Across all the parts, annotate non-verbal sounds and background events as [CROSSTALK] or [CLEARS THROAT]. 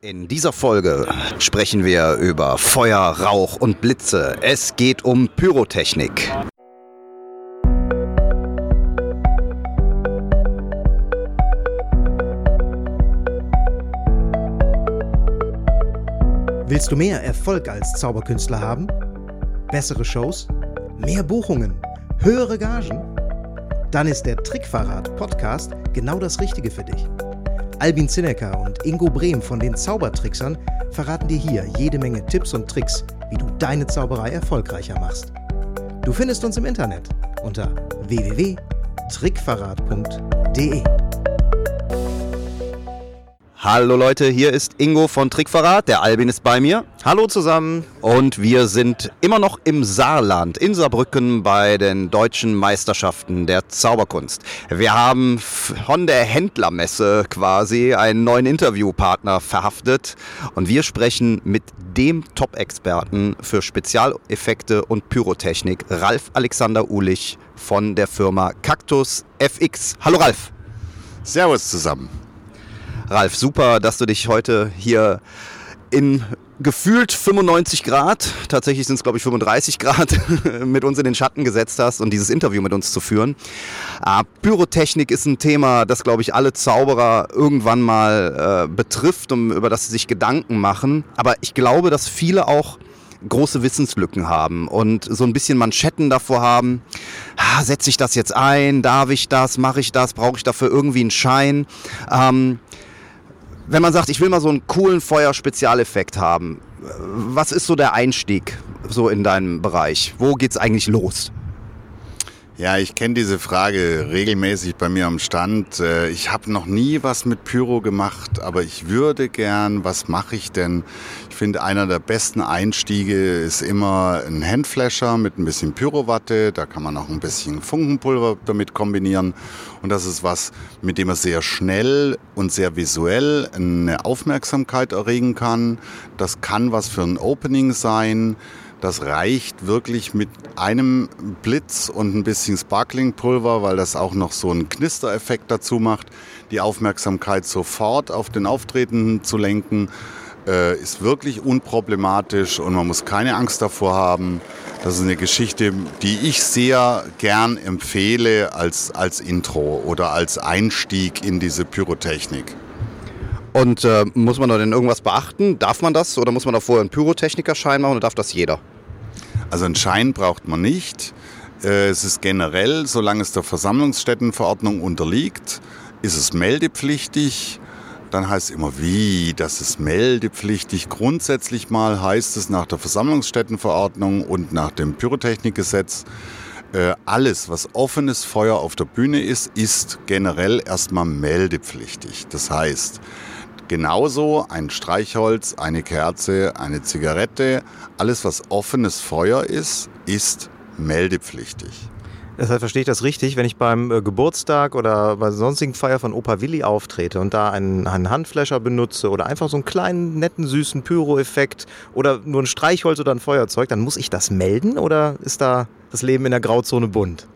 In dieser Folge sprechen wir über Feuer, Rauch und Blitze. Es geht um Pyrotechnik. Willst du mehr Erfolg als Zauberkünstler haben? Bessere Shows? Mehr Buchungen? Höhere Gagen? Dann ist der Trickverrat Podcast genau das Richtige für dich. Albin Zinecker und Ingo Brehm von den Zaubertricksern verraten dir hier jede Menge Tipps und Tricks, wie du deine Zauberei erfolgreicher machst. Du findest uns im Internet unter www.trickverrat.de. Hallo Leute, hier ist Ingo von Trickverrat. Der Albin ist bei mir. Hallo zusammen. Und wir sind immer noch im Saarland, in Saarbrücken bei den deutschen Meisterschaften der Zauberkunst. Wir haben von der Händlermesse quasi einen neuen Interviewpartner verhaftet und wir sprechen mit dem Top-Experten für Spezialeffekte und Pyrotechnik, Ralf Alexander Ulich von der Firma Cactus FX. Hallo Ralf. Servus zusammen. Ralf, super, dass du dich heute hier in gefühlt 95 Grad, tatsächlich sind es glaube ich 35 Grad, [LAUGHS] mit uns in den Schatten gesetzt hast und dieses Interview mit uns zu führen. Äh, Pyrotechnik ist ein Thema, das glaube ich alle Zauberer irgendwann mal äh, betrifft und über das sie sich Gedanken machen. Aber ich glaube, dass viele auch große Wissenslücken haben und so ein bisschen Manschetten davor haben, ah, setze ich das jetzt ein, darf ich das, mache ich das, brauche ich dafür irgendwie einen Schein. Ähm, wenn man sagt, ich will mal so einen coolen Feuer-Spezialeffekt haben, was ist so der Einstieg so in deinem Bereich? Wo geht's eigentlich los? Ja, ich kenne diese Frage regelmäßig bei mir am Stand. Äh, ich habe noch nie was mit Pyro gemacht, aber ich würde gern, was mache ich denn? Ich finde, einer der besten Einstiege ist immer ein Handflasher mit ein bisschen Pyrowatte. Da kann man auch ein bisschen Funkenpulver damit kombinieren. Und das ist was, mit dem man sehr schnell und sehr visuell eine Aufmerksamkeit erregen kann. Das kann was für ein Opening sein. Das reicht wirklich mit einem Blitz und ein bisschen Sparklingpulver, weil das auch noch so einen Knistereffekt dazu macht, die Aufmerksamkeit sofort auf den Auftretenden zu lenken. Äh, ist wirklich unproblematisch und man muss keine Angst davor haben. Das ist eine Geschichte, die ich sehr gern empfehle als, als Intro oder als Einstieg in diese Pyrotechnik. Und äh, muss man da denn irgendwas beachten? Darf man das oder muss man da vorher einen Pyrotechnikerschein machen oder darf das jeder? Also einen Schein braucht man nicht. Äh, es ist generell, solange es der Versammlungsstättenverordnung unterliegt, ist es meldepflichtig. Dann heißt es immer, wie, das ist meldepflichtig. Grundsätzlich mal heißt es nach der Versammlungsstättenverordnung und nach dem Pyrotechnikgesetz, äh, alles, was offenes Feuer auf der Bühne ist, ist generell erstmal meldepflichtig. Das heißt, Genauso ein Streichholz, eine Kerze, eine Zigarette, alles was offenes Feuer ist, ist meldepflichtig. Deshalb verstehe ich das richtig, wenn ich beim äh, Geburtstag oder bei sonstigen Feier von Opa Willi auftrete und da einen, einen Handfläscher benutze oder einfach so einen kleinen, netten, süßen Pyro-Effekt oder nur ein Streichholz oder ein Feuerzeug, dann muss ich das melden oder ist da das Leben in der Grauzone bunt?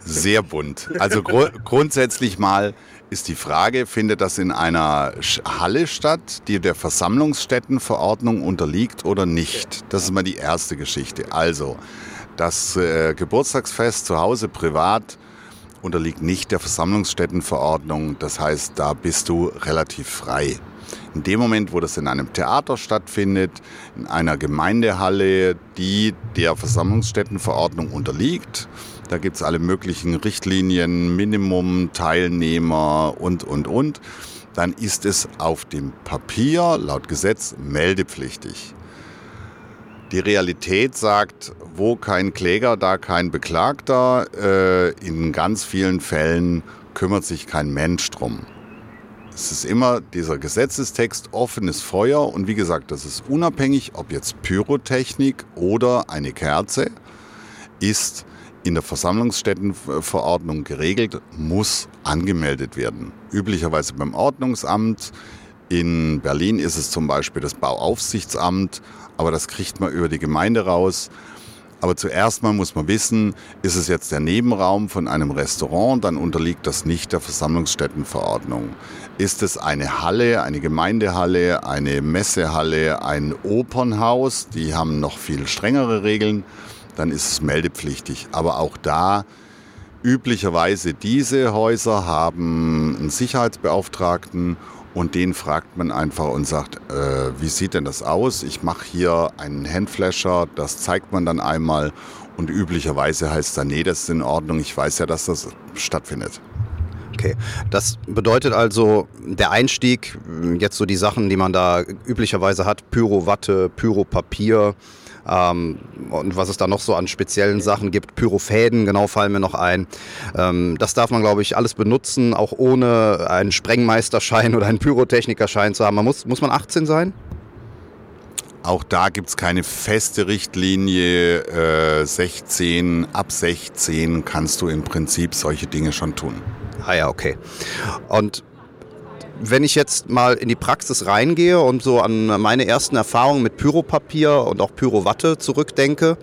Sehr bunt. Also gru grundsätzlich mal ist die Frage, findet das in einer Halle statt, die der Versammlungsstättenverordnung unterliegt oder nicht? Das ist mal die erste Geschichte. Also, das äh, Geburtstagsfest zu Hause privat unterliegt nicht der Versammlungsstättenverordnung. Das heißt, da bist du relativ frei. In dem Moment, wo das in einem Theater stattfindet, in einer Gemeindehalle, die der Versammlungsstättenverordnung unterliegt, da gibt es alle möglichen Richtlinien, Minimum, Teilnehmer und, und, und. Dann ist es auf dem Papier laut Gesetz meldepflichtig. Die Realität sagt, wo kein Kläger, da kein Beklagter. Äh, in ganz vielen Fällen kümmert sich kein Mensch drum. Es ist immer dieser Gesetzestext offenes Feuer und wie gesagt, das ist unabhängig, ob jetzt Pyrotechnik oder eine Kerze ist in der Versammlungsstättenverordnung geregelt, muss angemeldet werden. Üblicherweise beim Ordnungsamt. In Berlin ist es zum Beispiel das Bauaufsichtsamt, aber das kriegt man über die Gemeinde raus. Aber zuerst mal muss man wissen, ist es jetzt der Nebenraum von einem Restaurant, dann unterliegt das nicht der Versammlungsstättenverordnung. Ist es eine Halle, eine Gemeindehalle, eine Messehalle, ein Opernhaus, die haben noch viel strengere Regeln, dann ist es meldepflichtig. Aber auch da üblicherweise diese Häuser haben einen Sicherheitsbeauftragten und den fragt man einfach und sagt, äh, wie sieht denn das aus? Ich mache hier einen Handflasher, das zeigt man dann einmal und üblicherweise heißt dann, nee, das ist in Ordnung, ich weiß ja, dass das stattfindet. Okay, das bedeutet also, der Einstieg, jetzt so die Sachen, die man da üblicherweise hat, Pyrowatte, Pyropapier, ähm, und was es da noch so an speziellen Sachen gibt, Pyrofäden, genau fallen mir noch ein. Ähm, das darf man, glaube ich, alles benutzen, auch ohne einen Sprengmeisterschein [LAUGHS] oder einen Pyrotechnikerschein zu haben. Man muss, muss man 18 sein? Auch da gibt es keine feste Richtlinie. Äh, 16, ab 16 kannst du im Prinzip solche Dinge schon tun. Ah ja, okay. Und wenn ich jetzt mal in die Praxis reingehe und so an meine ersten Erfahrungen mit Pyropapier und auch Pyrowatte zurückdenke,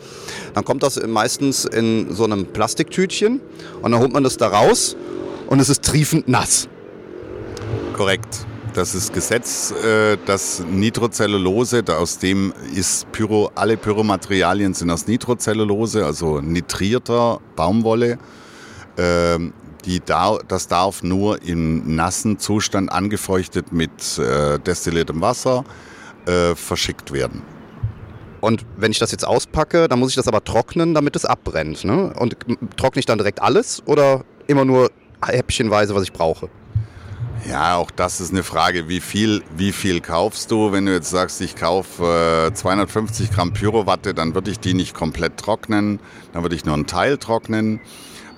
dann kommt das meistens in so einem Plastiktütchen und dann holt man das da raus und es ist triefend nass. Korrekt. Das ist Gesetz, äh, dass Nitrocellulose, aus dem ist Pyro, alle Pyromaterialien sind aus Nitrocellulose, also nitrierter Baumwolle. Die dar das darf nur im nassen Zustand angefeuchtet mit äh, destilliertem Wasser äh, verschickt werden. Und wenn ich das jetzt auspacke, dann muss ich das aber trocknen, damit es abbrennt. Ne? Und trockne ich dann direkt alles oder immer nur häppchenweise, was ich brauche? Ja, auch das ist eine Frage, wie viel, wie viel kaufst du? Wenn du jetzt sagst, ich kaufe äh, 250 Gramm Pyrowatte, dann würde ich die nicht komplett trocknen, dann würde ich nur einen Teil trocknen.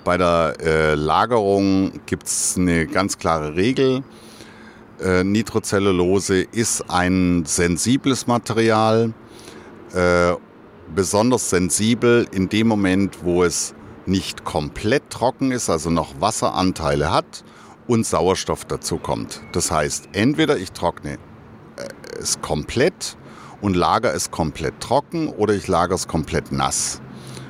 Bei der äh, Lagerung gibt es eine ganz klare Regel. Äh, Nitrocellulose ist ein sensibles Material, äh, besonders sensibel in dem Moment, wo es nicht komplett trocken ist, also noch Wasseranteile hat und Sauerstoff dazu kommt. Das heißt, entweder ich trockne äh, es komplett und lager es komplett trocken oder ich lagere es komplett nass.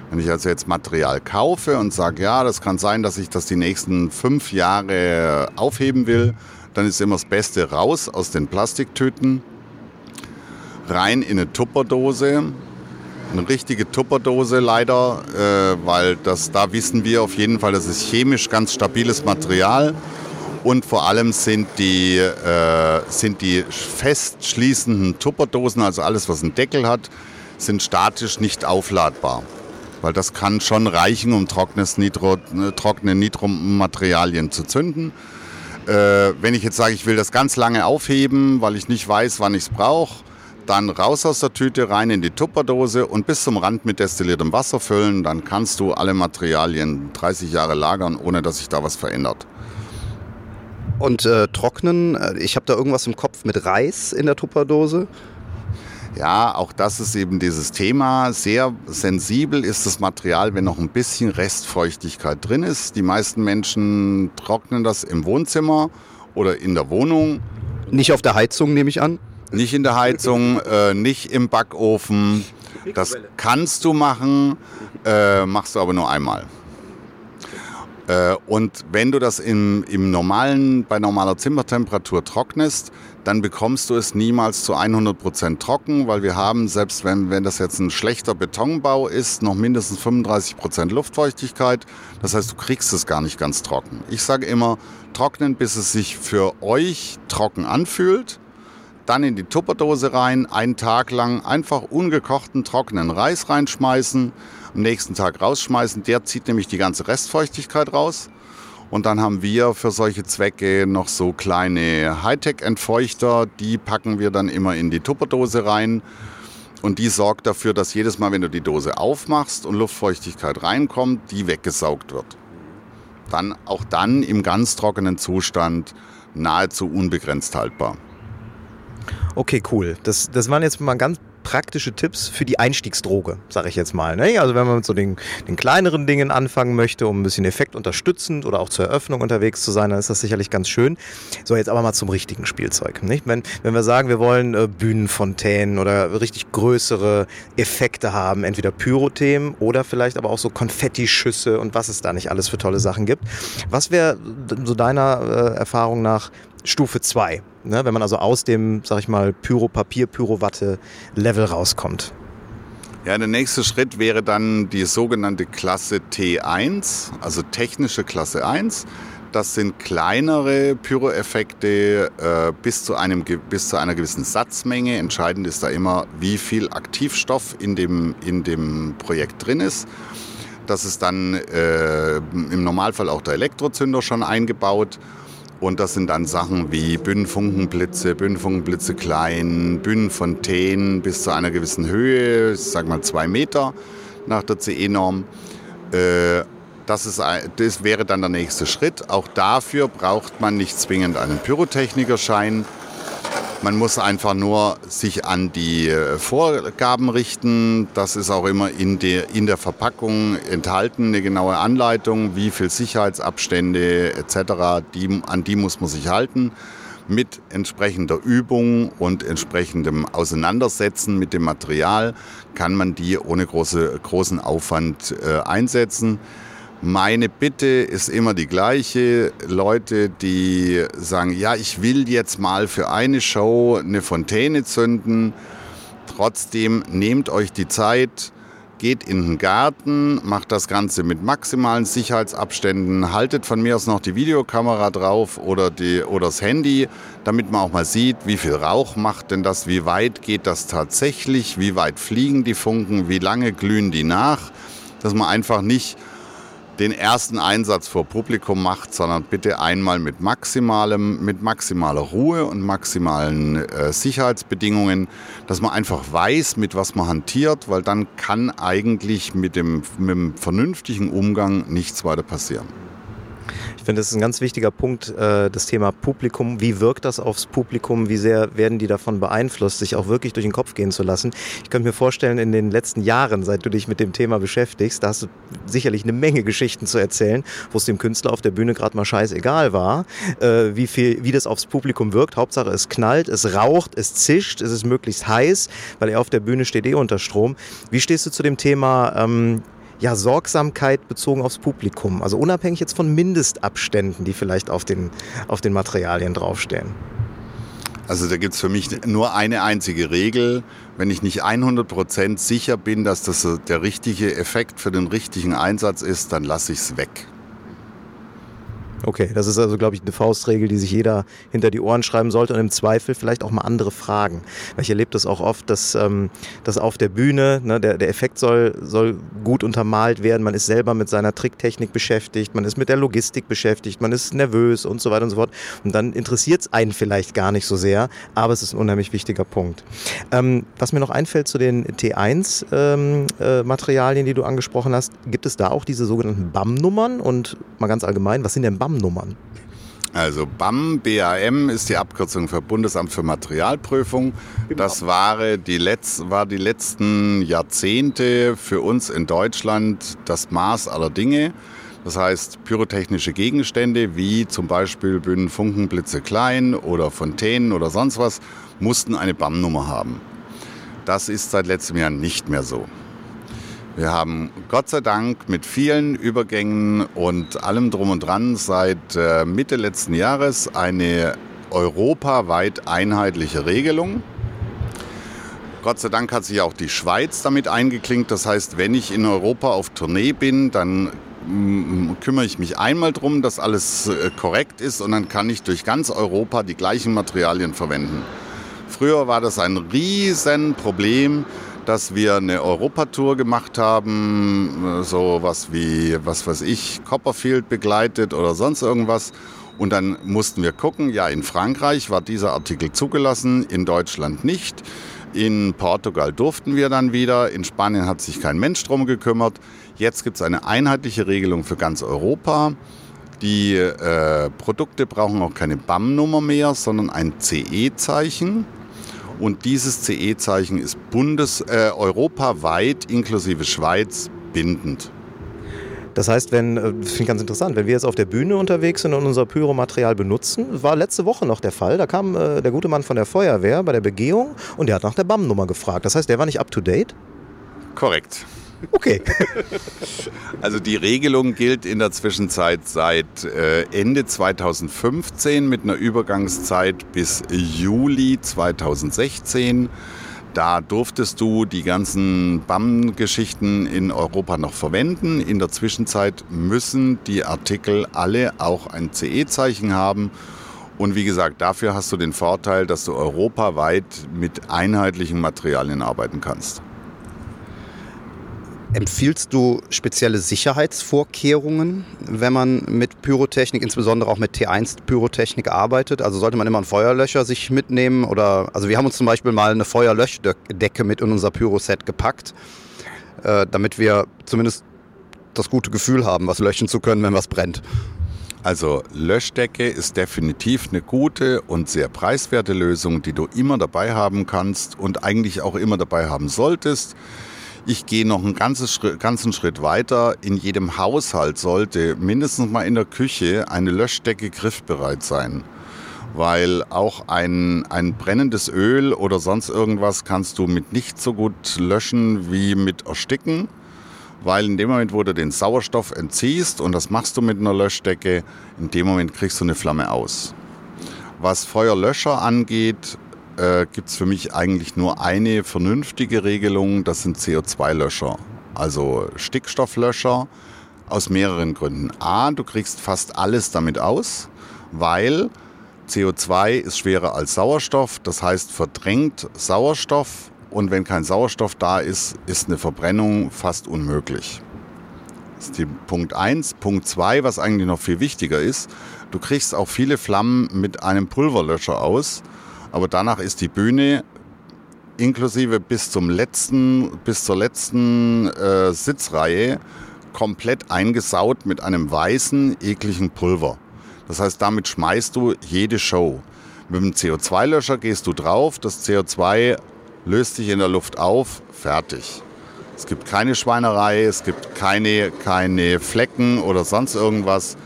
Wenn ich also jetzt Material kaufe und sage, ja, das kann sein, dass ich das die nächsten fünf Jahre aufheben will, dann ist immer das Beste raus aus den Plastiktüten, rein in eine Tupperdose. Eine richtige Tupperdose leider, äh, weil das, da wissen wir auf jeden Fall, das ist chemisch ganz stabiles Material. Und vor allem sind die, äh, sind die festschließenden Tupperdosen, also alles, was einen Deckel hat, sind statisch nicht aufladbar. Weil das kann schon reichen, um trockenes Nitro, äh, trockene Nitromaterialien zu zünden. Äh, wenn ich jetzt sage, ich will das ganz lange aufheben, weil ich nicht weiß, wann ich es brauche, dann raus aus der Tüte, rein in die Tupperdose und bis zum Rand mit destilliertem Wasser füllen. Dann kannst du alle Materialien 30 Jahre lagern, ohne dass sich da was verändert. Und äh, trocknen, äh, ich habe da irgendwas im Kopf mit Reis in der Tupperdose. Ja, auch das ist eben dieses Thema. Sehr sensibel ist das Material, wenn noch ein bisschen Restfeuchtigkeit drin ist. Die meisten Menschen trocknen das im Wohnzimmer oder in der Wohnung. Nicht auf der Heizung, nehme ich an? Nicht in der Heizung, äh, nicht im Backofen. Das kannst du machen, äh, machst du aber nur einmal. Äh, und wenn du das im, im normalen, bei normaler Zimmertemperatur trocknest, dann bekommst du es niemals zu 100% trocken, weil wir haben, selbst wenn, wenn das jetzt ein schlechter Betonbau ist, noch mindestens 35% Luftfeuchtigkeit. Das heißt, du kriegst es gar nicht ganz trocken. Ich sage immer, trocknen, bis es sich für euch trocken anfühlt. Dann in die Tupperdose rein, einen Tag lang einfach ungekochten, trockenen Reis reinschmeißen, am nächsten Tag rausschmeißen. Der zieht nämlich die ganze Restfeuchtigkeit raus. Und dann haben wir für solche Zwecke noch so kleine Hightech-Entfeuchter, die packen wir dann immer in die Tupperdose rein. Und die sorgt dafür, dass jedes Mal, wenn du die Dose aufmachst und Luftfeuchtigkeit reinkommt, die weggesaugt wird. Dann auch dann im ganz trockenen Zustand nahezu unbegrenzt haltbar. Okay, cool. Das, das waren jetzt mal ganz praktische Tipps für die Einstiegsdroge, sage ich jetzt mal. Ne? Also wenn man mit so den, den, kleineren Dingen anfangen möchte, um ein bisschen Effekt unterstützend oder auch zur Eröffnung unterwegs zu sein, dann ist das sicherlich ganz schön. So, jetzt aber mal zum richtigen Spielzeug. Nicht? Wenn, wenn wir sagen, wir wollen äh, Bühnenfontänen oder richtig größere Effekte haben, entweder Pyrothemen oder vielleicht aber auch so Konfettischüsse und was es da nicht alles für tolle Sachen gibt. Was wäre so deiner äh, Erfahrung nach Stufe 2, ne? wenn man also aus dem, sag ich mal, Pyropapier, Pyrowatte-Level rauskommt. Ja, der nächste Schritt wäre dann die sogenannte Klasse T1, also technische Klasse 1. Das sind kleinere Pyroeffekte äh, bis, zu einem, bis zu einer gewissen Satzmenge. Entscheidend ist da immer, wie viel Aktivstoff in dem, in dem Projekt drin ist. Das ist dann äh, im Normalfall auch der Elektrozünder schon eingebaut. Und das sind dann Sachen wie Bühnenfunkenblitze, Bühnenfunkenblitze klein, Bühnenfontänen bis zu einer gewissen Höhe, ich sag mal zwei Meter nach der CE-Norm. Äh, das, ist, das wäre dann der nächste Schritt. Auch dafür braucht man nicht zwingend einen Pyrotechnikerschein. Man muss einfach nur sich an die äh, Vorgaben richten. Das ist auch immer in der, in der Verpackung enthalten, eine genaue Anleitung, wie viel Sicherheitsabstände etc. Die, an die muss man sich halten. Mit entsprechender Übung und entsprechendem Auseinandersetzen mit dem Material kann man die ohne große, großen Aufwand äh, einsetzen. Meine Bitte ist immer die gleiche. Leute, die sagen, ja, ich will jetzt mal für eine Show eine Fontäne zünden. Trotzdem nehmt euch die Zeit, geht in den Garten, macht das Ganze mit maximalen Sicherheitsabständen, haltet von mir aus noch die Videokamera drauf oder, die, oder das Handy, damit man auch mal sieht, wie viel Rauch macht denn das, wie weit geht das tatsächlich, wie weit fliegen die Funken, wie lange glühen die nach, dass man einfach nicht den ersten Einsatz vor Publikum macht, sondern bitte einmal mit maximalem, mit maximaler Ruhe und maximalen äh, Sicherheitsbedingungen, dass man einfach weiß, mit was man hantiert, weil dann kann eigentlich mit dem, mit dem vernünftigen Umgang nichts weiter passieren. Finde, das ist ein ganz wichtiger Punkt, äh, das Thema Publikum. Wie wirkt das aufs Publikum? Wie sehr werden die davon beeinflusst, sich auch wirklich durch den Kopf gehen zu lassen? Ich könnte mir vorstellen, in den letzten Jahren, seit du dich mit dem Thema beschäftigst, da hast du sicherlich eine Menge Geschichten zu erzählen, wo es dem Künstler auf der Bühne gerade mal scheißegal war, äh, wie, viel, wie das aufs Publikum wirkt. Hauptsache, es knallt, es raucht, es zischt, es ist möglichst heiß, weil er auf der Bühne steht eh unter Strom. Wie stehst du zu dem Thema ähm, ja, Sorgsamkeit bezogen aufs Publikum. Also unabhängig jetzt von Mindestabständen, die vielleicht auf den, auf den Materialien draufstehen. Also da gibt es für mich nur eine einzige Regel. Wenn ich nicht 100% sicher bin, dass das der richtige Effekt für den richtigen Einsatz ist, dann lasse ich es weg. Okay, das ist also, glaube ich, eine Faustregel, die sich jeder hinter die Ohren schreiben sollte und im Zweifel vielleicht auch mal andere fragen. Weil ich erlebe das auch oft, dass, ähm, dass auf der Bühne, ne, der, der Effekt soll, soll gut untermalt werden, man ist selber mit seiner Tricktechnik beschäftigt, man ist mit der Logistik beschäftigt, man ist nervös und so weiter und so fort. Und dann interessiert es einen vielleicht gar nicht so sehr, aber es ist ein unheimlich wichtiger Punkt. Ähm, was mir noch einfällt zu den T1-Materialien, ähm, äh, die du angesprochen hast, gibt es da auch diese sogenannten BAM-Nummern und mal ganz allgemein, was sind denn BAM? BAM-Nummern? Also BAM, BAM ist die Abkürzung für Bundesamt für Materialprüfung. Das war die, Letz-, war die letzten Jahrzehnte für uns in Deutschland das Maß aller Dinge. Das heißt, pyrotechnische Gegenstände wie zum Beispiel Bühnen, Funkenblitze klein oder Fontänen oder sonst was mussten eine BAM-Nummer haben. Das ist seit letztem Jahr nicht mehr so. Wir haben Gott sei Dank mit vielen Übergängen und allem drum und dran seit äh, Mitte letzten Jahres eine europaweit einheitliche Regelung. Gott sei Dank hat sich auch die Schweiz damit eingeklinkt. Das heißt, wenn ich in Europa auf Tournee bin, dann mm, kümmere ich mich einmal darum, dass alles äh, korrekt ist und dann kann ich durch ganz Europa die gleichen Materialien verwenden. Früher war das ein Riesenproblem, dass wir eine Europatour gemacht haben, so was wie, was weiß ich, Copperfield begleitet oder sonst irgendwas. Und dann mussten wir gucken, ja, in Frankreich war dieser Artikel zugelassen, in Deutschland nicht. In Portugal durften wir dann wieder, in Spanien hat sich kein Mensch drum gekümmert. Jetzt gibt es eine einheitliche Regelung für ganz Europa. Die äh, Produkte brauchen auch keine BAM-Nummer mehr, sondern ein CE-Zeichen. Und dieses CE-Zeichen ist bundes, äh, europaweit inklusive Schweiz bindend. Das heißt, wenn, äh, das finde ich ganz interessant, wenn wir jetzt auf der Bühne unterwegs sind und unser Pyromaterial benutzen, war letzte Woche noch der Fall, da kam äh, der gute Mann von der Feuerwehr bei der Begehung und der hat nach der BAM-Nummer gefragt. Das heißt, der war nicht up to date? Korrekt. Okay. [LAUGHS] Also die Regelung gilt in der Zwischenzeit seit äh, Ende 2015 mit einer Übergangszeit bis Juli 2016. Da durftest du die ganzen BAM-Geschichten in Europa noch verwenden. In der Zwischenzeit müssen die Artikel alle auch ein CE-Zeichen haben. Und wie gesagt, dafür hast du den Vorteil, dass du europaweit mit einheitlichen Materialien arbeiten kannst. Empfiehlst du spezielle Sicherheitsvorkehrungen, wenn man mit Pyrotechnik, insbesondere auch mit T1-Pyrotechnik arbeitet? Also sollte man immer einen Feuerlöscher sich mitnehmen? Oder, also wir haben uns zum Beispiel mal eine Feuerlöschdecke mit in unser Pyroset gepackt, äh, damit wir zumindest das gute Gefühl haben, was löschen zu können, wenn was brennt. Also Löschdecke ist definitiv eine gute und sehr preiswerte Lösung, die du immer dabei haben kannst und eigentlich auch immer dabei haben solltest. Ich gehe noch einen ganzen, ganzen Schritt weiter. In jedem Haushalt sollte mindestens mal in der Küche eine Löschdecke griffbereit sein. Weil auch ein, ein brennendes Öl oder sonst irgendwas kannst du mit nicht so gut löschen wie mit Ersticken. Weil in dem Moment, wo du den Sauerstoff entziehst, und das machst du mit einer Löschdecke, in dem Moment kriegst du eine Flamme aus. Was Feuerlöscher angeht, äh, gibt es für mich eigentlich nur eine vernünftige Regelung, das sind CO2-Löscher. Also Stickstofflöscher aus mehreren Gründen. A, du kriegst fast alles damit aus, weil CO2 ist schwerer als Sauerstoff, das heißt verdrängt Sauerstoff und wenn kein Sauerstoff da ist, ist eine Verbrennung fast unmöglich. Das ist die Punkt 1. Punkt 2, was eigentlich noch viel wichtiger ist, du kriegst auch viele Flammen mit einem Pulverlöscher aus aber danach ist die Bühne inklusive bis zum letzten, bis zur letzten äh, Sitzreihe komplett eingesaut mit einem weißen, ekligen Pulver. Das heißt, damit schmeißt du jede Show. Mit dem CO2-Löscher gehst du drauf, das CO2 löst sich in der Luft auf, fertig. Es gibt keine Schweinerei, es gibt keine, keine Flecken oder sonst irgendwas.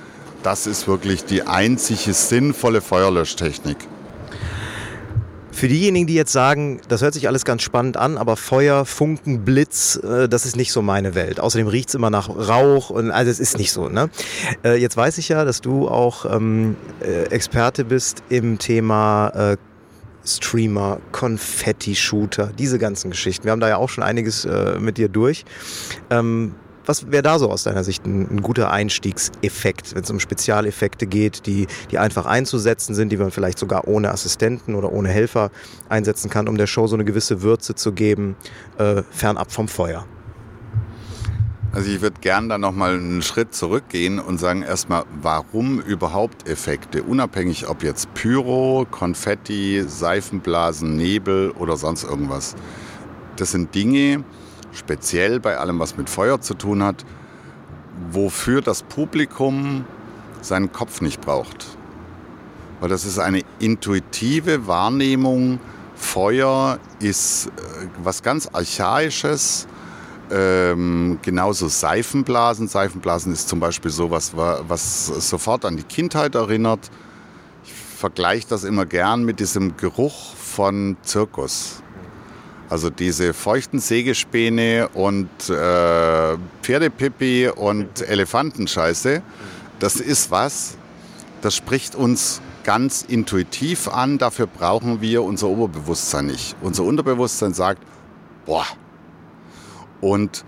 Das ist wirklich die einzige sinnvolle Feuerlöschtechnik. Für diejenigen, die jetzt sagen, das hört sich alles ganz spannend an, aber Feuer, Funken, Blitz, äh, das ist nicht so meine Welt. Außerdem riecht es immer nach Rauch und also es ist nicht so. Ne? Äh, jetzt weiß ich ja, dass du auch ähm, äh, Experte bist im Thema äh, Streamer, Konfetti-Shooter, diese ganzen Geschichten. Wir haben da ja auch schon einiges äh, mit dir durch. Ähm, was wäre da so aus deiner Sicht ein, ein guter Einstiegseffekt, wenn es um Spezialeffekte geht, die, die einfach einzusetzen sind, die man vielleicht sogar ohne Assistenten oder ohne Helfer einsetzen kann, um der Show so eine gewisse Würze zu geben, äh, fernab vom Feuer? Also ich würde gern da nochmal einen Schritt zurückgehen und sagen erstmal, warum überhaupt Effekte? Unabhängig ob jetzt Pyro, Konfetti, Seifenblasen, Nebel oder sonst irgendwas. Das sind Dinge, speziell bei allem, was mit Feuer zu tun hat, wofür das Publikum seinen Kopf nicht braucht. Weil das ist eine intuitive Wahrnehmung. Feuer ist äh, was ganz Archaisches. Ähm, genauso Seifenblasen. Seifenblasen ist zum Beispiel so was, was sofort an die Kindheit erinnert. Ich vergleiche das immer gern mit diesem Geruch von Zirkus. Also diese feuchten Sägespäne und äh, Pferdepipi und Elefantenscheiße, das ist was, das spricht uns ganz intuitiv an. Dafür brauchen wir unser Oberbewusstsein nicht. Unser Unterbewusstsein sagt, boah. Und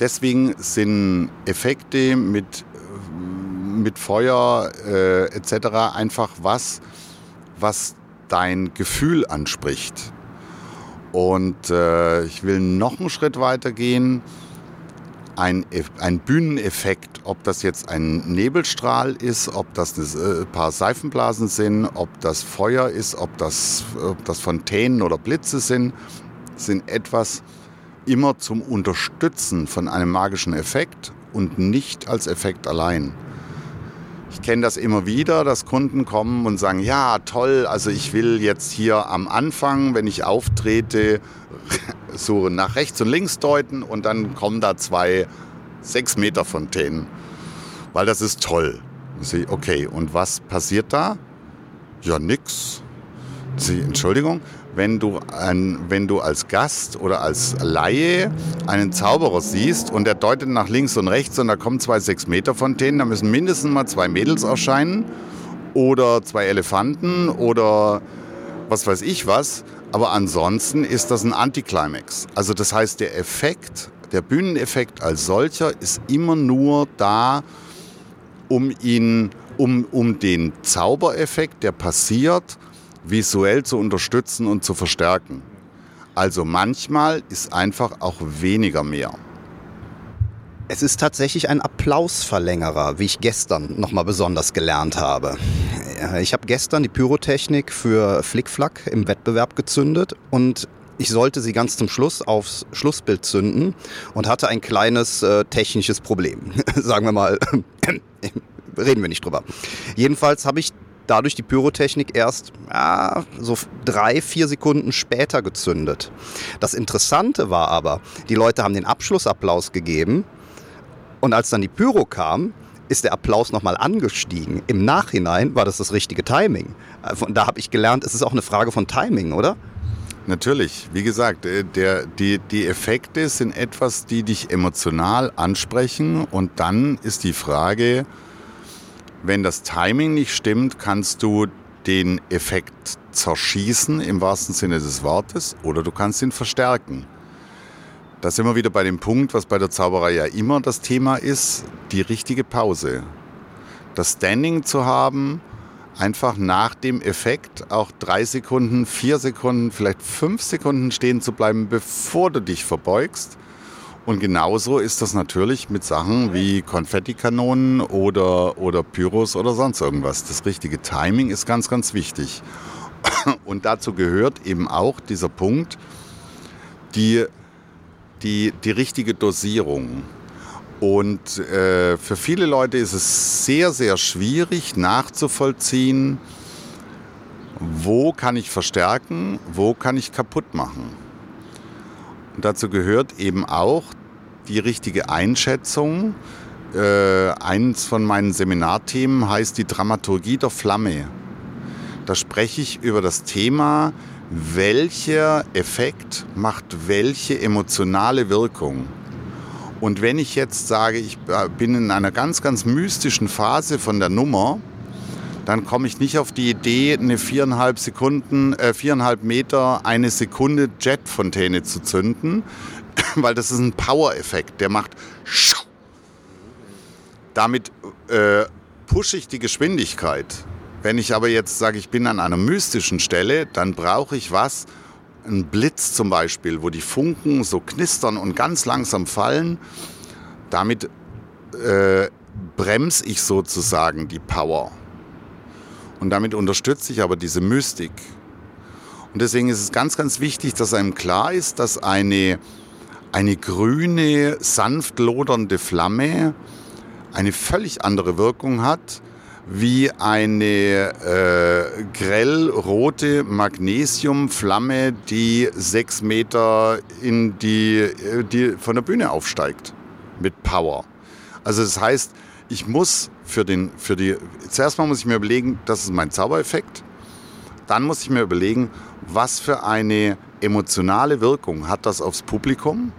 deswegen sind Effekte mit, mit Feuer äh, etc. einfach was, was dein Gefühl anspricht. Und äh, ich will noch einen Schritt weiter gehen. Ein, ein Bühneneffekt, ob das jetzt ein Nebelstrahl ist, ob das ein äh, paar Seifenblasen sind, ob das Feuer ist, ob das, ob das Fontänen oder Blitze sind, sind etwas immer zum Unterstützen von einem magischen Effekt und nicht als Effekt allein. Ich kenne das immer wieder, dass Kunden kommen und sagen, ja, toll, also ich will jetzt hier am Anfang, wenn ich auftrete, [LAUGHS] so nach rechts und links deuten und dann kommen da zwei sechs Meter Fontänen, weil das ist toll. Sie, okay, und was passiert da? Ja, nix. Sie, Entschuldigung, wenn du, ein, wenn du als Gast oder als Laie einen Zauberer siehst und der deutet nach links und rechts und da kommen zwei sechs Meter Fontänen, da müssen mindestens mal zwei Mädels erscheinen oder zwei Elefanten oder was weiß ich was. Aber ansonsten ist das ein Anticlimax. Also das heißt, der Effekt, der Bühneneffekt als solcher ist immer nur da, um ihn, um, um den Zaubereffekt, der passiert, visuell zu unterstützen und zu verstärken. Also manchmal ist einfach auch weniger mehr. Es ist tatsächlich ein Applausverlängerer, wie ich gestern nochmal besonders gelernt habe. Ich habe gestern die Pyrotechnik für Flickflack im Wettbewerb gezündet und ich sollte sie ganz zum Schluss aufs Schlussbild zünden und hatte ein kleines äh, technisches Problem. [LAUGHS] Sagen wir mal, [CLEARS THROAT] reden wir nicht drüber. Jedenfalls habe ich dadurch die Pyrotechnik erst ja, so drei, vier Sekunden später gezündet. Das Interessante war aber, die Leute haben den Abschlussapplaus gegeben und als dann die Pyro kam, ist der Applaus nochmal angestiegen. Im Nachhinein war das das richtige Timing. Äh, da habe ich gelernt, es ist auch eine Frage von Timing, oder? Natürlich, wie gesagt, äh, der, die, die Effekte sind etwas, die dich emotional ansprechen und dann ist die Frage, wenn das Timing nicht stimmt, kannst du den Effekt zerschießen im wahrsten Sinne des Wortes oder du kannst ihn verstärken. Da sind wir wieder bei dem Punkt, was bei der Zauberei ja immer das Thema ist, die richtige Pause. Das Standing zu haben, einfach nach dem Effekt auch drei Sekunden, vier Sekunden, vielleicht fünf Sekunden stehen zu bleiben, bevor du dich verbeugst und genauso ist das natürlich mit Sachen wie Konfettikanonen oder, oder Pyros oder sonst irgendwas. Das richtige Timing ist ganz, ganz wichtig. [COUGHS] Und dazu gehört eben auch dieser Punkt, die, die, die richtige Dosierung. Und äh, für viele Leute ist es sehr, sehr schwierig nachzuvollziehen, wo kann ich verstärken, wo kann ich kaputt machen. Und dazu gehört eben auch die richtige Einschätzung. Äh, eins von meinen Seminarthemen heißt die Dramaturgie der Flamme. Da spreche ich über das Thema, welcher Effekt macht welche emotionale Wirkung. Und wenn ich jetzt sage, ich bin in einer ganz, ganz mystischen Phase von der Nummer, dann komme ich nicht auf die Idee, eine viereinhalb Sekunden, äh, viereinhalb Meter, eine Sekunde Jetfontäne zu zünden, [CLEARS THROAT] weil das ist ein Power-Effekt, der macht. Damit äh, pushe ich die Geschwindigkeit. Wenn ich aber jetzt sage, ich bin an einer mystischen Stelle, dann brauche ich was, ein Blitz zum Beispiel, wo die Funken so knistern und ganz langsam fallen. Damit äh, bremse ich sozusagen die Power. Und damit unterstütze ich aber diese Mystik. Und deswegen ist es ganz, ganz wichtig, dass einem klar ist, dass eine, eine grüne, sanft lodernde Flamme eine völlig andere Wirkung hat wie eine äh, grell rote Magnesiumflamme, die sechs Meter in die, äh, die von der Bühne aufsteigt mit Power. Also das heißt, ich muss für den, für die, zuerst mal muss ich mir überlegen, das ist mein Zaubereffekt. Dann muss ich mir überlegen, was für eine emotionale Wirkung hat das aufs Publikum.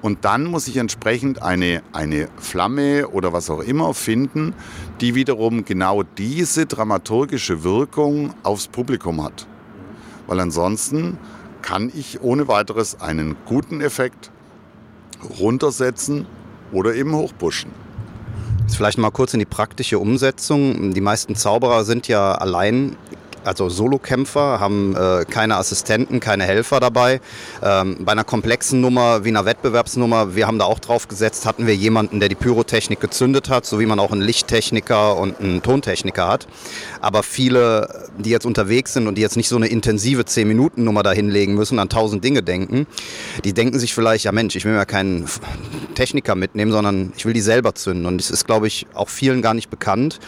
Und dann muss ich entsprechend eine, eine Flamme oder was auch immer finden, die wiederum genau diese dramaturgische Wirkung aufs Publikum hat. Weil ansonsten kann ich ohne weiteres einen guten Effekt runtersetzen oder eben hochpushen. Vielleicht mal kurz in die praktische Umsetzung. Die meisten Zauberer sind ja allein also Solokämpfer, haben äh, keine Assistenten, keine Helfer dabei. Ähm, bei einer komplexen Nummer wie einer Wettbewerbsnummer, wir haben da auch drauf gesetzt, hatten wir jemanden, der die Pyrotechnik gezündet hat, so wie man auch einen Lichttechniker und einen Tontechniker hat. Aber viele, die jetzt unterwegs sind und die jetzt nicht so eine intensive 10-Minuten-Nummer da hinlegen müssen, an tausend Dinge denken, die denken sich vielleicht, ja Mensch, ich will mir keinen Techniker mitnehmen, sondern ich will die selber zünden. Und es ist, glaube ich, auch vielen gar nicht bekannt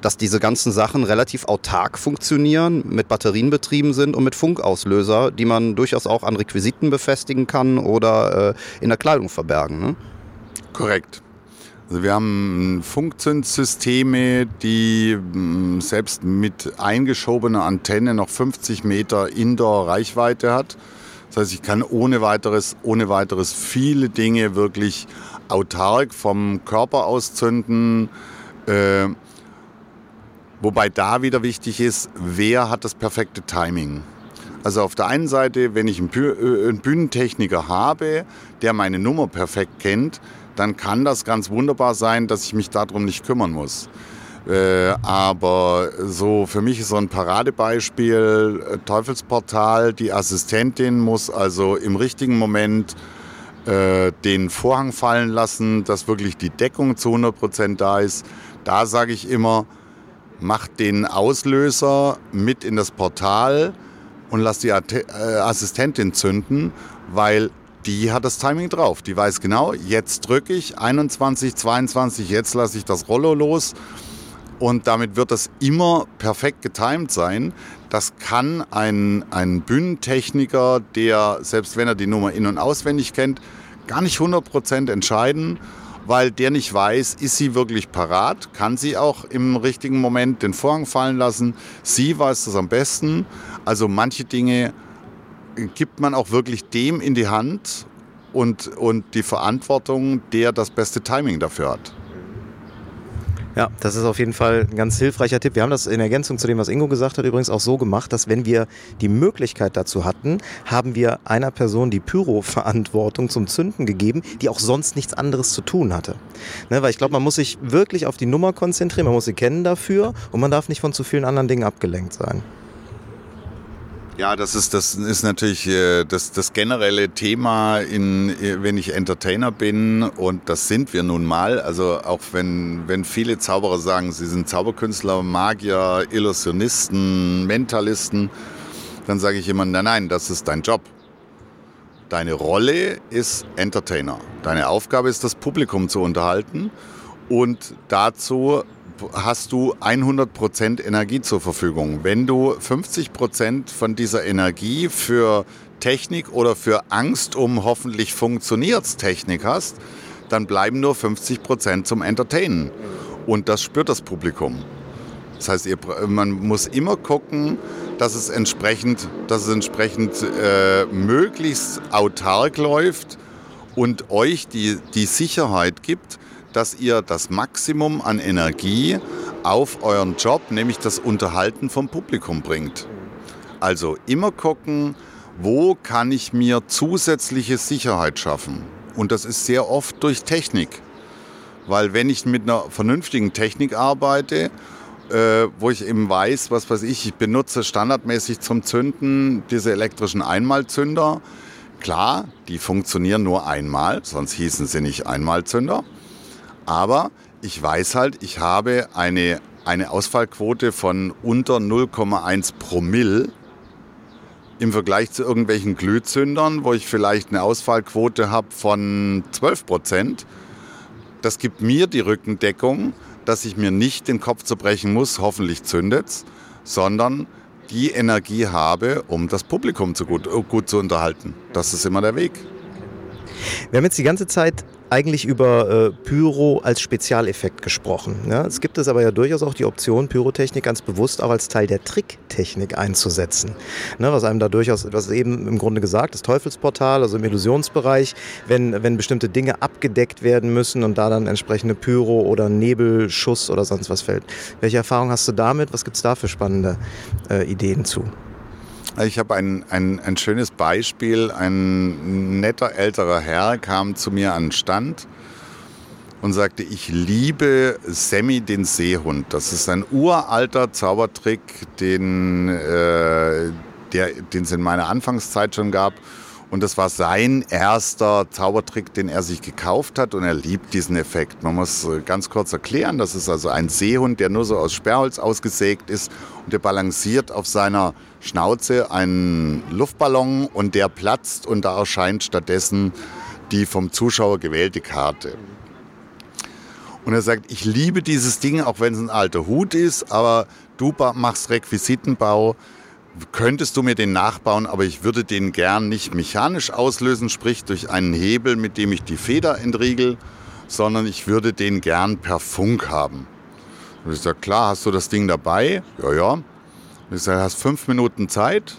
dass diese ganzen Sachen relativ autark funktionieren, mit Batterien betrieben sind und mit Funkauslöser, die man durchaus auch an Requisiten befestigen kann oder äh, in der Kleidung verbergen. Ne? Korrekt. Also wir haben Funkzündsysteme, die mm, selbst mit eingeschobener Antenne noch 50 Meter Indoor-Reichweite hat. Das heißt, ich kann ohne weiteres, ohne weiteres viele Dinge wirklich autark vom Körper aus zünden. Äh, wobei da wieder wichtig ist, wer hat das perfekte Timing. Also auf der einen Seite, wenn ich einen äh, Bühnentechniker habe, der meine Nummer perfekt kennt, dann kann das ganz wunderbar sein, dass ich mich darum nicht kümmern muss. Äh, aber so für mich ist so ein Paradebeispiel äh, Teufelsportal. Die Assistentin muss also im richtigen Moment den Vorhang fallen lassen, dass wirklich die Deckung zu 100 Prozent da ist. Da sage ich immer, mach den Auslöser mit in das Portal und lass die Assistentin zünden, weil die hat das Timing drauf. Die weiß genau, jetzt drücke ich 21, 22, jetzt lasse ich das Rollo los. Und damit wird das immer perfekt getimt sein. Das kann ein, ein Bühnentechniker, der, selbst wenn er die Nummer in- und auswendig kennt, gar nicht 100% entscheiden, weil der nicht weiß, ist sie wirklich parat, kann sie auch im richtigen Moment den Vorhang fallen lassen. Sie weiß das am besten. Also manche Dinge gibt man auch wirklich dem in die Hand und, und die Verantwortung, der das beste Timing dafür hat. Ja, das ist auf jeden Fall ein ganz hilfreicher Tipp. Wir haben das in Ergänzung zu dem, was Ingo gesagt hat, übrigens auch so gemacht, dass wenn wir die Möglichkeit dazu hatten, haben wir einer Person die Pyro-Verantwortung zum Zünden gegeben, die auch sonst nichts anderes zu tun hatte. Ne, weil ich glaube, man muss sich wirklich auf die Nummer konzentrieren, man muss sie kennen dafür und man darf nicht von zu vielen anderen Dingen abgelenkt sein. Ja, das ist, das ist natürlich äh, das, das generelle Thema, in, äh, wenn ich Entertainer bin und das sind wir nun mal. Also auch wenn, wenn viele Zauberer sagen, sie sind Zauberkünstler, Magier, Illusionisten, Mentalisten, dann sage ich immer, nein, nein, das ist dein Job. Deine Rolle ist Entertainer. Deine Aufgabe ist, das Publikum zu unterhalten und dazu hast du 100% Energie zur Verfügung. Wenn du 50% von dieser Energie für Technik oder für Angst um hoffentlich funktioniert's Technik hast, dann bleiben nur 50% zum Entertainen. Und das spürt das Publikum. Das heißt, ihr, man muss immer gucken, dass es entsprechend, dass es entsprechend äh, möglichst autark läuft und euch die, die Sicherheit gibt, dass ihr das Maximum an Energie auf euren Job, nämlich das Unterhalten vom Publikum bringt. Also immer gucken, wo kann ich mir zusätzliche Sicherheit schaffen. Und das ist sehr oft durch Technik. Weil wenn ich mit einer vernünftigen Technik arbeite, äh, wo ich eben weiß, was weiß ich, ich benutze standardmäßig zum Zünden diese elektrischen Einmalzünder. Klar, die funktionieren nur einmal, sonst hießen sie nicht Einmalzünder. Aber ich weiß halt, ich habe eine, eine Ausfallquote von unter 0,1 Promille im Vergleich zu irgendwelchen Glühzündern, wo ich vielleicht eine Ausfallquote habe von 12 Prozent. Das gibt mir die Rückendeckung, dass ich mir nicht den Kopf zerbrechen muss, hoffentlich zündet's, sondern die Energie habe, um das Publikum zu gut, gut zu unterhalten. Das ist immer der Weg. Wir haben jetzt die ganze Zeit eigentlich über äh, Pyro als Spezialeffekt gesprochen. Ja? Es gibt es aber ja durchaus auch die Option, Pyrotechnik ganz bewusst auch als Teil der Tricktechnik einzusetzen. Ne? Was einem da durchaus, was eben im Grunde gesagt, das Teufelsportal, also im Illusionsbereich, wenn, wenn bestimmte Dinge abgedeckt werden müssen und da dann entsprechende Pyro oder Nebelschuss oder sonst was fällt. Welche Erfahrung hast du damit? Was gibt es da für spannende äh, Ideen zu? Ich habe ein, ein, ein schönes Beispiel. Ein netter älterer Herr kam zu mir an den Stand und sagte, ich liebe Sammy den Seehund. Das ist ein uralter Zaubertrick, den äh, es in meiner Anfangszeit schon gab. Und das war sein erster Zaubertrick, den er sich gekauft hat und er liebt diesen Effekt. Man muss äh, ganz kurz erklären, das ist also ein Seehund, der nur so aus Sperrholz ausgesägt ist und der balanciert auf seiner Schnauze einen Luftballon und der platzt und da erscheint stattdessen die vom Zuschauer gewählte Karte. Und er sagt, ich liebe dieses Ding, auch wenn es ein alter Hut ist, aber du machst Requisitenbau, könntest du mir den nachbauen, aber ich würde den gern nicht mechanisch auslösen, sprich durch einen Hebel, mit dem ich die Feder entriegel, sondern ich würde den gern per Funk haben. Und ich sage, klar, hast du das Ding dabei? Ja, ja. Und ich sage, hast fünf Minuten Zeit?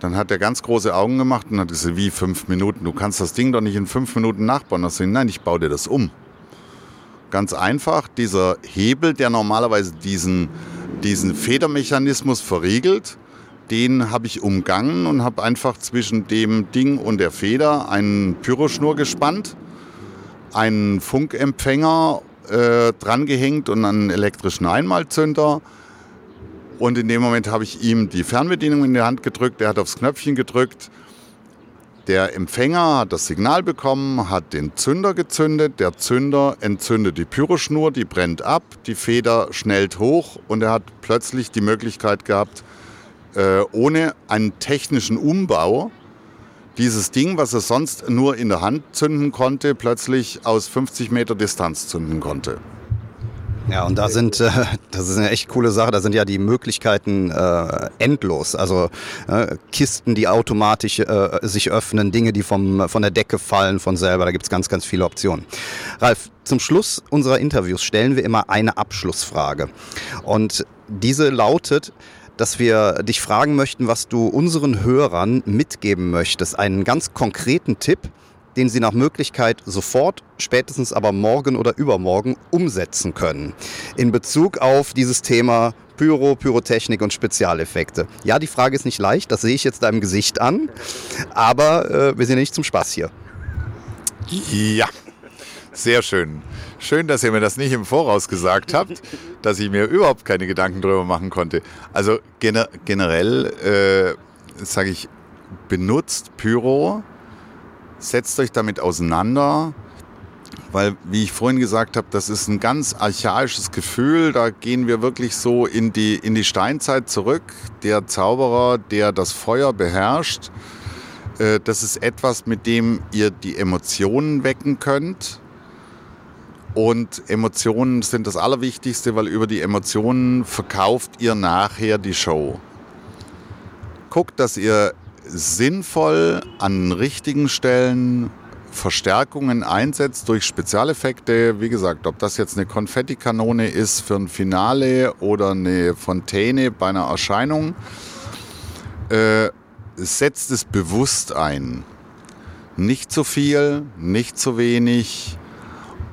Dann hat er ganz große Augen gemacht und hat gesagt, wie fünf Minuten? Du kannst das Ding doch nicht in fünf Minuten nachbauen. Ich sage, nein, ich baue dir das um. Ganz einfach, dieser Hebel, der normalerweise diesen diesen Federmechanismus verriegelt. Den habe ich umgangen und habe einfach zwischen dem Ding und der Feder einen Pyroschnur gespannt, einen Funkempfänger äh, drangehängt und einen elektrischen Einmalzünder. Und in dem Moment habe ich ihm die Fernbedienung in die Hand gedrückt, er hat aufs Knöpfchen gedrückt der Empfänger hat das Signal bekommen, hat den Zünder gezündet. Der Zünder entzündet die Pyroschnur, die brennt ab, die Feder schnellt hoch und er hat plötzlich die Möglichkeit gehabt, äh, ohne einen technischen Umbau dieses Ding, was er sonst nur in der Hand zünden konnte, plötzlich aus 50 Meter Distanz zünden konnte. Ja, und da sind, äh, das ist eine echt coole Sache, da sind ja die Möglichkeiten äh, endlos. Also äh, Kisten, die automatisch äh, sich öffnen, Dinge, die vom, von der Decke fallen von selber, da gibt's ganz, ganz viele Optionen. Ralf, zum Schluss unserer Interviews stellen wir immer eine Abschlussfrage. Und diese lautet, dass wir dich fragen möchten, was du unseren Hörern mitgeben möchtest. Einen ganz konkreten Tipp, den Sie nach Möglichkeit sofort, spätestens aber morgen oder übermorgen umsetzen können. In Bezug auf dieses Thema Pyro, Pyrotechnik und Spezialeffekte. Ja, die Frage ist nicht leicht, das sehe ich jetzt deinem Gesicht an, aber äh, wir sind nicht zum Spaß hier. Ja, sehr schön. Schön, dass ihr mir das nicht im Voraus gesagt habt, dass ich mir überhaupt keine Gedanken drüber machen konnte. Also gener generell äh, sage ich, benutzt Pyro setzt euch damit auseinander, weil, wie ich vorhin gesagt habe, das ist ein ganz archaisches Gefühl. Da gehen wir wirklich so in die, in die Steinzeit zurück. Der Zauberer, der das Feuer beherrscht, äh, das ist etwas, mit dem ihr die Emotionen wecken könnt. Und Emotionen sind das Allerwichtigste, weil über die Emotionen verkauft ihr nachher die Show. Guckt, dass ihr sinnvoll an richtigen Stellen Verstärkungen einsetzt durch Spezialeffekte. Wie gesagt, ob das jetzt eine Konfettikanone ist für ein Finale oder eine Fontäne bei einer Erscheinung, äh, setzt es bewusst ein. Nicht zu viel, nicht zu wenig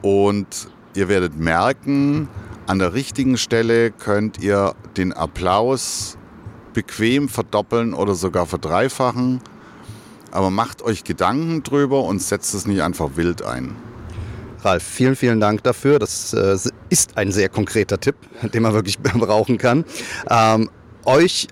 und ihr werdet merken, an der richtigen Stelle könnt ihr den Applaus bequem verdoppeln oder sogar verdreifachen. Aber macht euch Gedanken drüber und setzt es nicht einfach wild ein. Ralf, vielen, vielen Dank dafür. Das äh, ist ein sehr konkreter Tipp, den man wirklich [LAUGHS] brauchen kann. Ähm, euch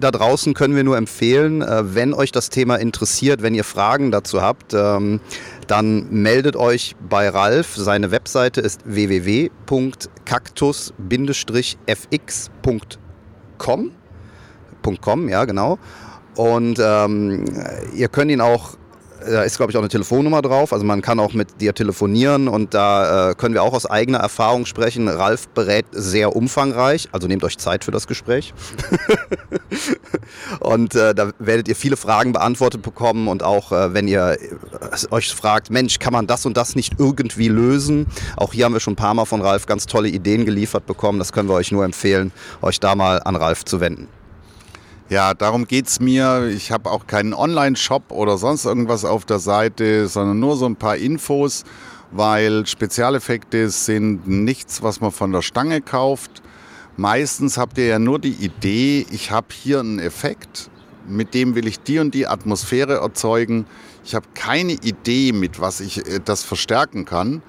da draußen können wir nur empfehlen, äh, wenn euch das Thema interessiert, wenn ihr Fragen dazu habt, ähm, dann meldet euch bei Ralf. Seine Webseite ist www.cactus-fx.com .com, ja genau. Und ähm, ihr könnt ihn auch da ist, glaube ich, auch eine Telefonnummer drauf. Also man kann auch mit dir telefonieren und da äh, können wir auch aus eigener Erfahrung sprechen. Ralf berät sehr umfangreich, also nehmt euch Zeit für das Gespräch. und äh, da werdet ihr viele Fragen beantwortet bekommen und auch äh, wenn ihr äh, euch fragt, Mensch, kann man das und das nicht irgendwie lösen? Auch hier haben wir schon ein paar Mal von Ralf ganz tolle Ideen geliefert bekommen. Das können wir euch nur empfehlen, euch da mal an Ralf zu wenden. Ja, darum geht es mir. Ich habe auch keinen Online-Shop oder sonst irgendwas auf der Seite, sondern nur so ein paar Infos, weil Spezialeffekte sind nichts, was man von der Stange kauft. Meistens habt ihr ja nur die Idee, ich habe hier einen Effekt, mit dem will ich die und die Atmosphäre erzeugen. Ich habe keine Idee, mit was ich äh, das verstärken kann.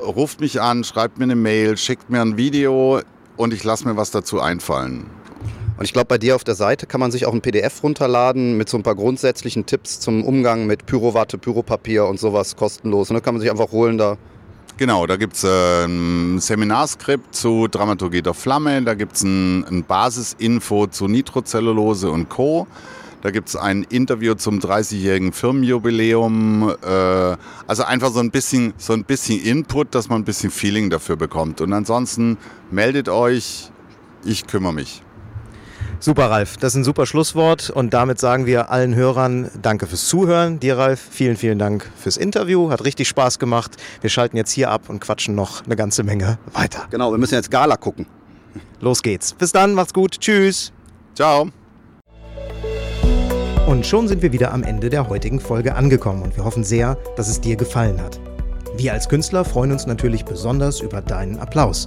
Ruft mich an, schreibt mir eine Mail, schickt mir ein Video und ich lasse mir was dazu einfallen. Und ich glaube, bei dir auf der Seite kann man sich auch ein PDF runterladen mit so ein paar grundsätzlichen Tipps zum Umgang mit Pyrowatte, Pyropapier und sowas kostenlos. Und da kann man sich einfach holen da. Genau, da gibt es äh, ein Seminarskript zu Dramaturgie der Flamme, da gibt es ein, ein Basisinfo zu Nitrocellulose und Co. Da gibt es ein Interview zum 30-jährigen Firmenjubiläum. Äh, also einfach so ein, bisschen, so ein bisschen Input, dass man ein bisschen Feeling dafür bekommt. Und ansonsten meldet euch, ich kümmere mich. Super, Ralf. Das ist ein super Schlusswort. Und damit sagen wir allen Hörern Danke fürs Zuhören. Dir, Ralf, vielen, vielen Dank fürs Interview. Hat richtig Spaß gemacht. Wir schalten jetzt hier ab und quatschen noch eine ganze Menge weiter. Genau, wir müssen jetzt Gala gucken. Los geht's. Bis dann, macht's gut. Tschüss. Ciao. Und schon sind wir wieder am Ende der heutigen Folge angekommen und wir hoffen sehr, dass es dir gefallen hat. Wir als Künstler freuen uns natürlich besonders über deinen Applaus.